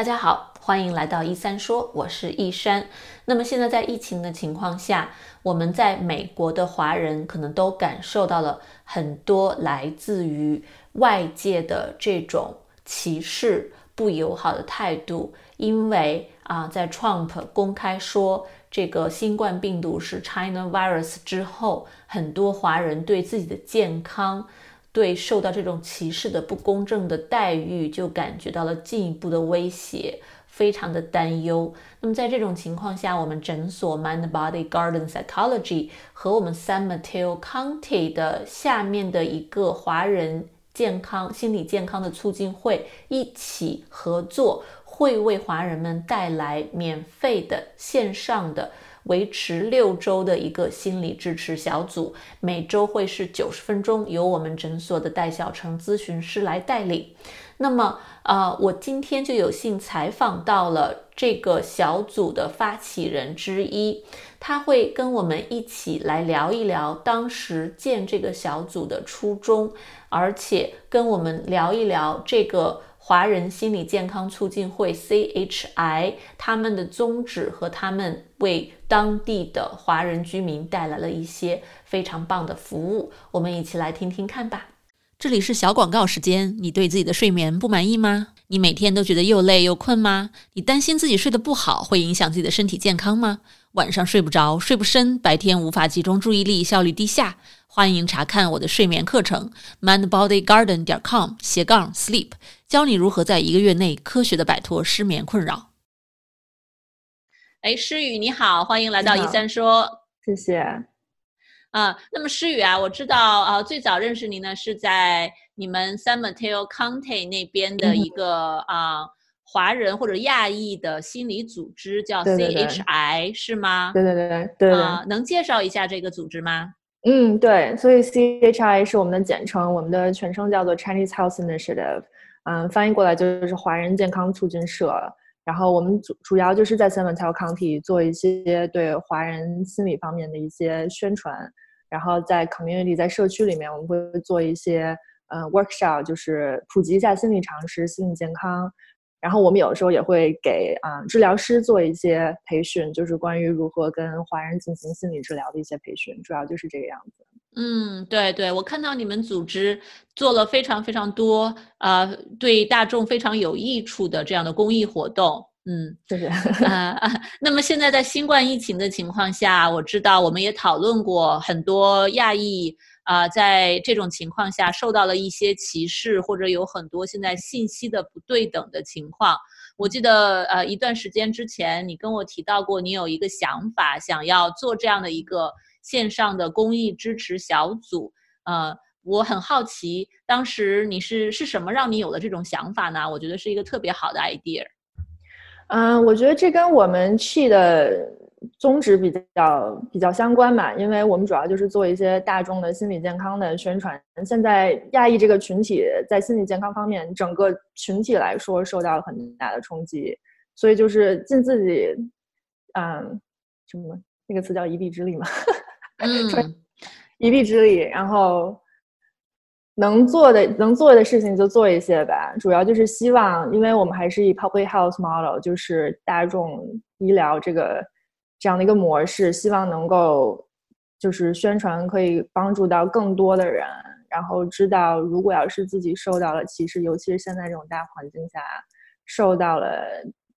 大家好，欢迎来到一三说，我是一山。那么现在在疫情的情况下，我们在美国的华人可能都感受到了很多来自于外界的这种歧视、不友好的态度，因为啊，在 Trump 公开说这个新冠病毒是 China virus 之后，很多华人对自己的健康。对受到这种歧视的不公正的待遇，就感觉到了进一步的威胁，非常的担忧。那么在这种情况下，我们诊所 Mind Body Garden Psychology 和我们 San Mateo County 的下面的一个华人健康心理健康的促进会一起合作，会为华人们带来免费的线上的。维持六周的一个心理支持小组，每周会是九十分钟，由我们诊所的戴小成咨询师来带领。那么，呃，我今天就有幸采访到了这个小组的发起人之一，他会跟我们一起来聊一聊当时建这个小组的初衷，而且跟我们聊一聊这个。华人心理健康促进会 （CHI） 他们的宗旨和他们为当地的华人居民带来了一些非常棒的服务，我们一起来听听看吧。这里是小广告时间。你对自己的睡眠不满意吗？你每天都觉得又累又困吗？你担心自己睡得不好会影响自己的身体健康吗？晚上睡不着，睡不深，白天无法集中注意力，效率低下？欢迎查看我的睡眠课程，mindbodygarden 点 com 斜杠 sleep，教你如何在一个月内科学的摆脱失眠困扰。哎，诗雨你好，欢迎来到一三说，谢谢。啊，那么诗雨啊，我知道啊，最早认识您呢是在你们 San Mateo County 那边的一个啊华人或者亚裔的心理组织，叫 CHI 是吗？对对对对。啊，能介绍一下这个组织吗？嗯，对，所以 CHI 是我们的简称，我们的全称叫做 Chinese Health Initiative，嗯，翻译过来就是华人健康促进社。然后我们主主要就是在 San Mateo County 做一些对华人心理方面的一些宣传，然后在 community 在社区里面，我们会做一些嗯 workshop，就是普及一下心理常识、心理健康。然后我们有的时候也会给啊治疗师做一些培训，就是关于如何跟华人进行心理治疗的一些培训，主要就是这个样子。嗯，对对，我看到你们组织做了非常非常多啊，对大众非常有益处的这样的公益活动。嗯，谢谢。啊，那么现在在新冠疫情的情况下，我知道我们也讨论过很多亚裔。啊，在这种情况下受到了一些歧视，或者有很多现在信息的不对等的情况。我记得，呃，一段时间之前你跟我提到过，你有一个想法，想要做这样的一个线上的公益支持小组。呃，我很好奇，当时你是是什么让你有了这种想法呢？我觉得是一个特别好的 idea。嗯，我觉得这跟我们去的。宗旨比较比较相关嘛，因为我们主要就是做一些大众的心理健康的宣传。现在亚裔这个群体在心理健康方面，整个群体来说受到了很大的冲击，所以就是尽自己，嗯，什么那个词叫一臂之力嘛，嗯，一臂之力，然后能做的能做的事情就做一些吧。主要就是希望，因为我们还是以 public health model，就是大众医疗这个。这样的一个模式，希望能够就是宣传可以帮助到更多的人，然后知道如果要是自己受到了歧视，尤其是现在这种大环境下受到了，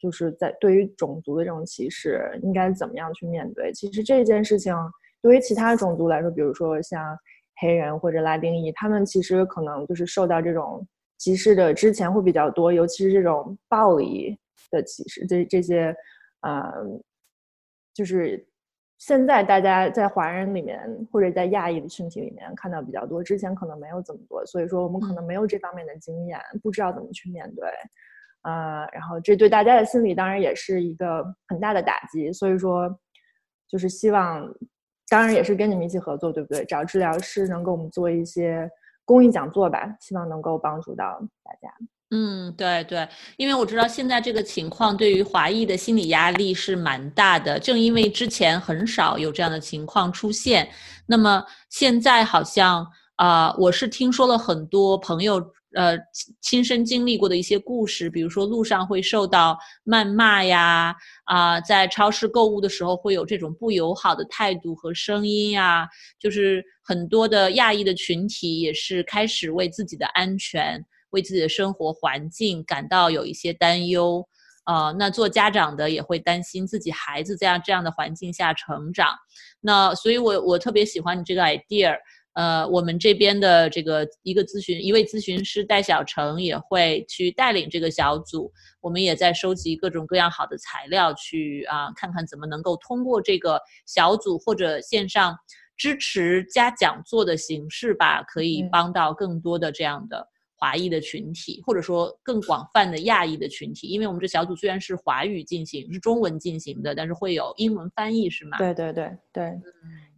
就是在对于种族的这种歧视，应该怎么样去面对？其实这件事情对于其他种族来说，比如说像黑人或者拉丁裔，他们其实可能就是受到这种歧视的之前会比较多，尤其是这种暴力的歧视，这这些，嗯。就是现在大家在华人里面或者在亚裔的群体里面看到比较多，之前可能没有这么多，所以说我们可能没有这方面的经验，不知道怎么去面对，呃，然后这对大家的心理当然也是一个很大的打击，所以说就是希望，当然也是跟你们一起合作，对不对？找治疗师能给我们做一些公益讲座吧，希望能够帮助到大家。嗯，对对，因为我知道现在这个情况对于华裔的心理压力是蛮大的，正因为之前很少有这样的情况出现，那么现在好像啊，我是听说了很多朋友呃亲身经历过的一些故事，比如说路上会受到谩骂呀，啊，在超市购物的时候会有这种不友好的态度和声音呀，就是很多的亚裔的群体也是开始为自己的安全、为自己的生活环境感到有一些担忧。呃，那做家长的也会担心自己孩子在这样这样的环境下成长，那所以，我我特别喜欢你这个 idea。呃，我们这边的这个一个咨询一位咨询师戴小成也会去带领这个小组，我们也在收集各种各样好的材料，去啊看看怎么能够通过这个小组或者线上支持加讲座的形式吧，可以帮到更多的这样的。华裔的群体，或者说更广泛的亚裔的群体，因为我们这小组虽然是华语进行，是中文进行的，但是会有英文翻译，是吗？对对对对，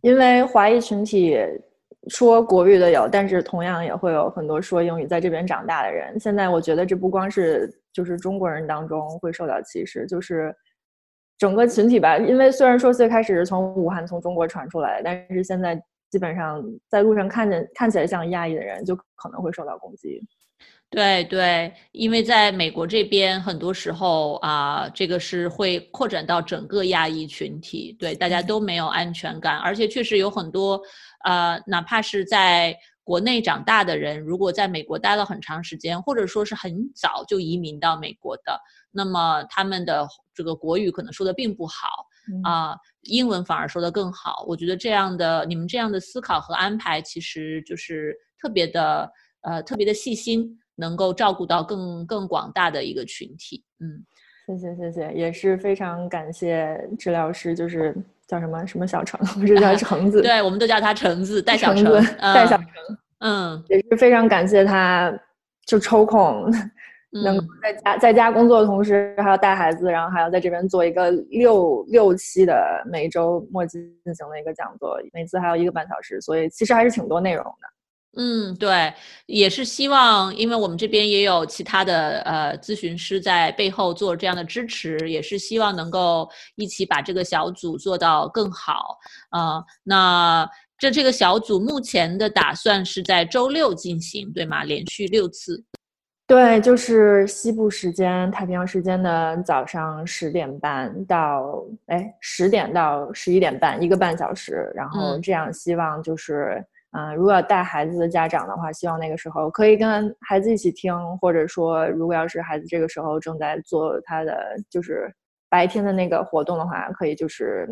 因为华裔群体说国语的有，但是同样也会有很多说英语在这边长大的人。现在我觉得这不光是就是中国人当中会受到歧视，就是整个群体吧。因为虽然说最开始是从武汉从中国传出来，但是现在。基本上在路上看见看起来像亚裔的人，就可能会受到攻击。对对，因为在美国这边，很多时候啊，这个是会扩展到整个亚裔群体，对大家都没有安全感，而且确实有很多呃，哪怕是在国内长大的人，如果在美国待了很长时间，或者说是很早就移民到美国的，那么他们的这个国语可能说的并不好。啊，英文反而说的更好。我觉得这样的你们这样的思考和安排，其实就是特别的呃特别的细心，能够照顾到更更广大的一个群体。嗯，谢谢谢谢，也是非常感谢治疗师，就是叫什么什么小橙，不是叫橙子，对，我们都叫他橙子，戴小橙，戴小橙，嗯，也是非常感谢他，就抽空。能够在家在家工作的同时，还要带孩子，然后还要在这边做一个六六期的每周末进行的一个讲座，每次还有一个半小时，所以其实还是挺多内容的。嗯，对，也是希望，因为我们这边也有其他的呃咨询师在背后做这样的支持，也是希望能够一起把这个小组做到更好。啊，那这这个小组目前的打算是在周六进行，对吗？连续六次。对，就是西部时间、太平洋时间的早上十点半到哎十点到十一点半，一个半小时。然后这样，希望就是，嗯，如果要带孩子的家长的话，希望那个时候可以跟孩子一起听，或者说，如果要是孩子这个时候正在做他的就是白天的那个活动的话，可以就是，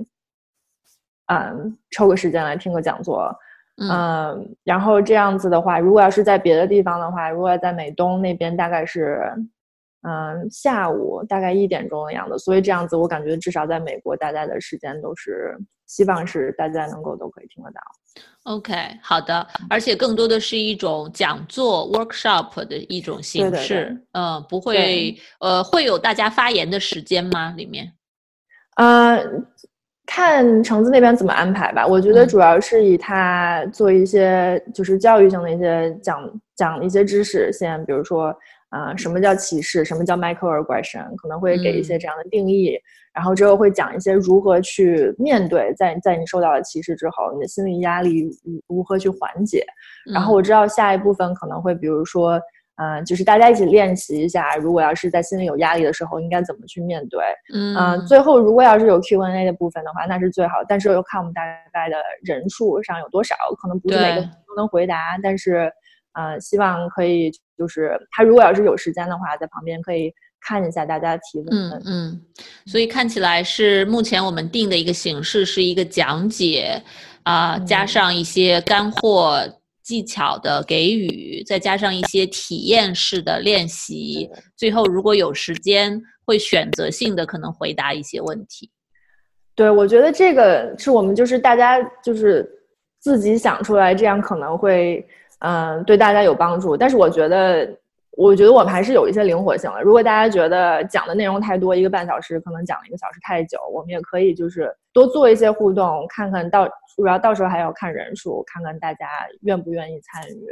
嗯，抽个时间来听个讲座。嗯，然后这样子的话，如果要是在别的地方的话，如果在美东那边，大概是，嗯，下午大概一点钟的样子。所以这样子，我感觉至少在美国，大家的时间都是希望是大家能够都可以听得到。OK，好的，而且更多的是一种讲座 workshop 的一种形式。嗯，不会，呃，会有大家发言的时间吗？里面？呃。看橙子那边怎么安排吧。我觉得主要是以他做一些就是教育性的一些讲讲一些知识，先比如说，啊，什么叫歧视，什么叫 microaggression，可能会给一些这样的定义。然后之后会讲一些如何去面对，在在你受到了歧视之后，你的心理压力如何去缓解。然后我知道下一部分可能会比如说。嗯，就是大家一起练习一下，如果要是在心里有压力的时候，应该怎么去面对？嗯，最后如果要是有 Q&A 的部分的话，那是最好。但是又看我们大概的人数上有多少，可能不是每个都能回答。但是，呃，希望可以，就是他如果要是有时间的话，在旁边可以看一下大家提问。嗯嗯，所以看起来是目前我们定的一个形式是一个讲解，啊，加上一些干货。技巧的给予，再加上一些体验式的练习，最后如果有时间，会选择性的可能回答一些问题。对，我觉得这个是我们就是大家就是自己想出来，这样可能会嗯对大家有帮助。但是我觉得。我觉得我们还是有一些灵活性的。如果大家觉得讲的内容太多，一个半小时可能讲了一个小时太久，我们也可以就是多做一些互动，看看到主要到时候还要看人数，看看大家愿不愿意参与。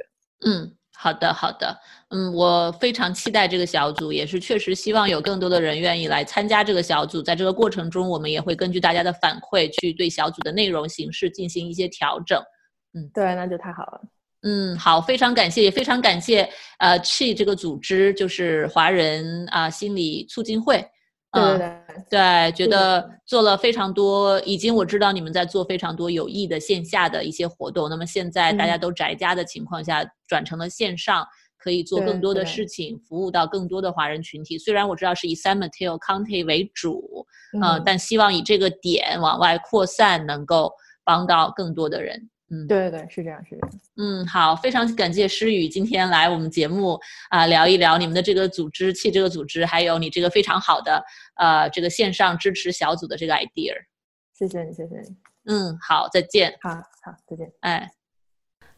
嗯，好的，好的。嗯，我非常期待这个小组，也是确实希望有更多的人愿意来参加这个小组。在这个过程中，我们也会根据大家的反馈去对小组的内容形式进行一些调整。嗯，对，那就太好了。嗯，好，非常感谢，也非常感谢呃 Chi 这个组织，就是华人啊心理促进会。对对对对，觉得做了非常多，已经我知道你们在做非常多有益的线下的一些活动。那么现在大家都宅家的情况下，转成了线上，可以做更多的事情，服务到更多的华人群体。虽然我知道是以 San Mateo County 为主，嗯，但希望以这个点往外扩散，能够帮到更多的人。嗯，对对对，是这样，是这样。嗯，好，非常感谢诗雨今天来我们节目啊，聊一聊你们的这个组织，气这个组织，还有你这个非常好的呃这个线上支持小组的这个 idea。谢谢你，谢谢你。嗯，好，再见。好好，再见。哎，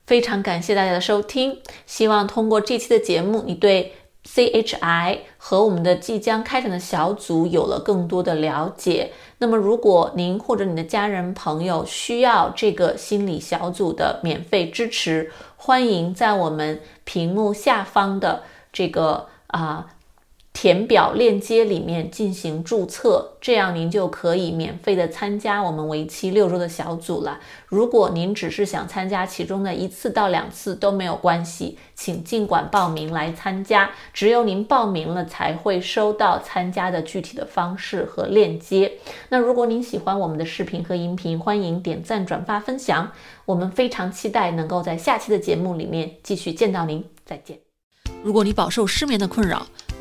非常感谢大家的收听，希望通过这期的节目，你对。CHI 和我们的即将开展的小组有了更多的了解。那么，如果您或者你的家人朋友需要这个心理小组的免费支持，欢迎在我们屏幕下方的这个啊。填表链接里面进行注册，这样您就可以免费的参加我们为期六周的小组了。如果您只是想参加其中的一次到两次都没有关系，请尽管报名来参加。只有您报名了，才会收到参加的具体的方式和链接。那如果您喜欢我们的视频和音频，欢迎点赞、转发、分享。我们非常期待能够在下期的节目里面继续见到您。再见。如果你饱受失眠的困扰，